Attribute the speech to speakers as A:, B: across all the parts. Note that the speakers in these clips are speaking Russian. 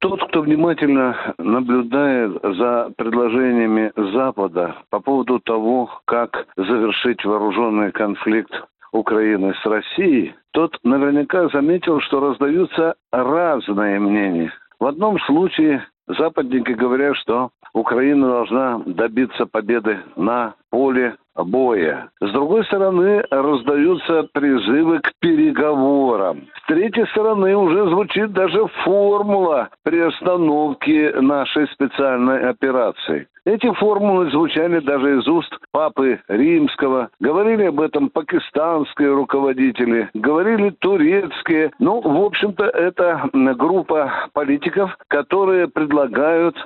A: Тот, кто внимательно наблюдает за предложениями Запада по поводу того, как завершить вооруженный конфликт Украины с Россией, тот наверняка заметил, что раздаются разные мнения. В одном случае западники говорят, что Украина должна добиться победы на поле боя. С другой стороны, раздаются призывы к переговорам. С третьей стороны, уже звучит даже формула приостановки нашей специальной операции. Эти формулы звучали даже из уст папы римского. Говорили об этом пакистанские руководители, говорили турецкие. Ну, в общем-то, это группа политиков, которые предлагают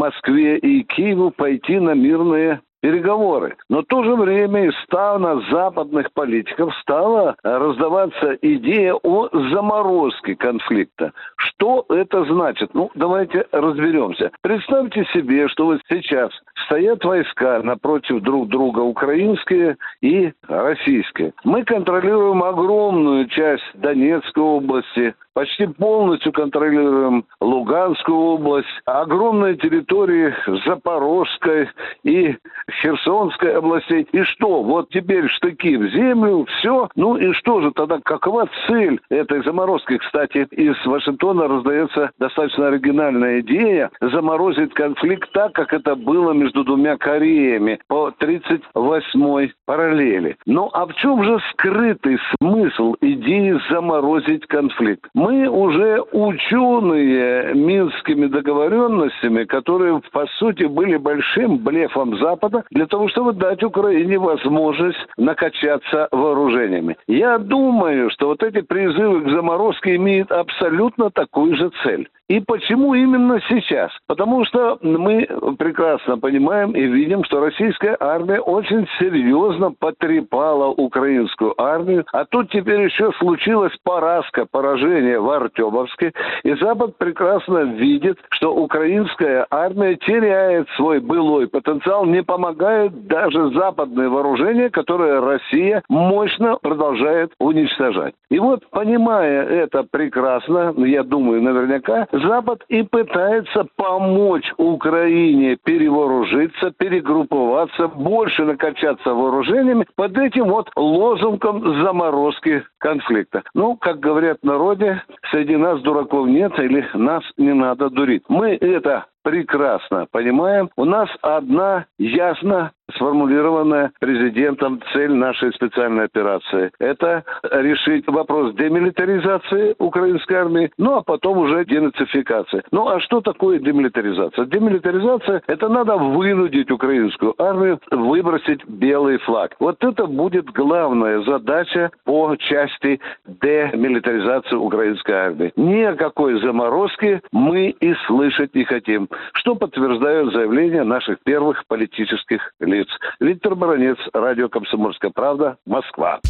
A: Москве и Киеву пойти на мирные переговоры. Но в то же время из стана западных политиков стала раздаваться идея о заморозке конфликта. Что это значит? Ну, давайте разберемся. Представьте себе, что вот сейчас стоят войска напротив друг друга, украинские и российские. Мы контролируем огромную часть Донецкой области, почти полностью контролируем Луганскую область, огромные территории Запорожской и Херсонской областей. И что, вот теперь штыки в землю, все. Ну и что же тогда, какова цель этой заморозки? Кстати, из Вашингтона раздается достаточно оригинальная идея заморозить конфликт так, как это было между двумя Кореями по 38-й параллели. Ну а в чем же скрытый смысл идеи заморозить конфликт? Мы уже ученые минскими договоренностями, которые по сути были большим блефом Запада для того, чтобы дать Украине возможность накачаться вооружениями. Я думаю, что вот эти призывы к заморозке имеют абсолютно такую же цель. И почему именно сейчас? Потому что мы прекрасно понимаем и видим, что российская армия очень серьезно потрепала украинскую армию, а тут теперь еще случилась поразка, поражение в Артемовске, и Запад прекрасно видит, что украинская армия теряет свой былой потенциал, не помогают даже западные вооружения, которые Россия мощно продолжает уничтожать. И вот, понимая это прекрасно, я думаю, наверняка, Запад и пытается помочь Украине перевооружиться, перегрупповаться, больше накачаться вооружениями под этим вот лозунгом заморозки конфликта. Ну, как говорят в народе, среди нас дураков нет или нас не надо дурить. Мы это прекрасно понимаем. У нас одна ясно сформулированная президентом цель нашей специальной операции. Это решить вопрос демилитаризации украинской армии, ну а потом уже денацификации. Ну а что такое демилитаризация? Демилитаризация – это надо вынудить украинскую армию выбросить белый флаг. Вот это будет главная задача по части демилитаризации украинской армии. Ни о какой заморозке мы и слышать не хотим что подтверждают заявления наших первых политических лиц. Виктор Баранец, радио «Комсомольская правда», Москва.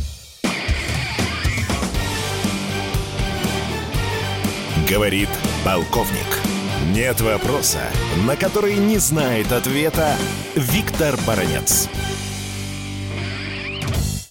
B: Говорит полковник. Нет вопроса, на который не знает ответа Виктор Баранец.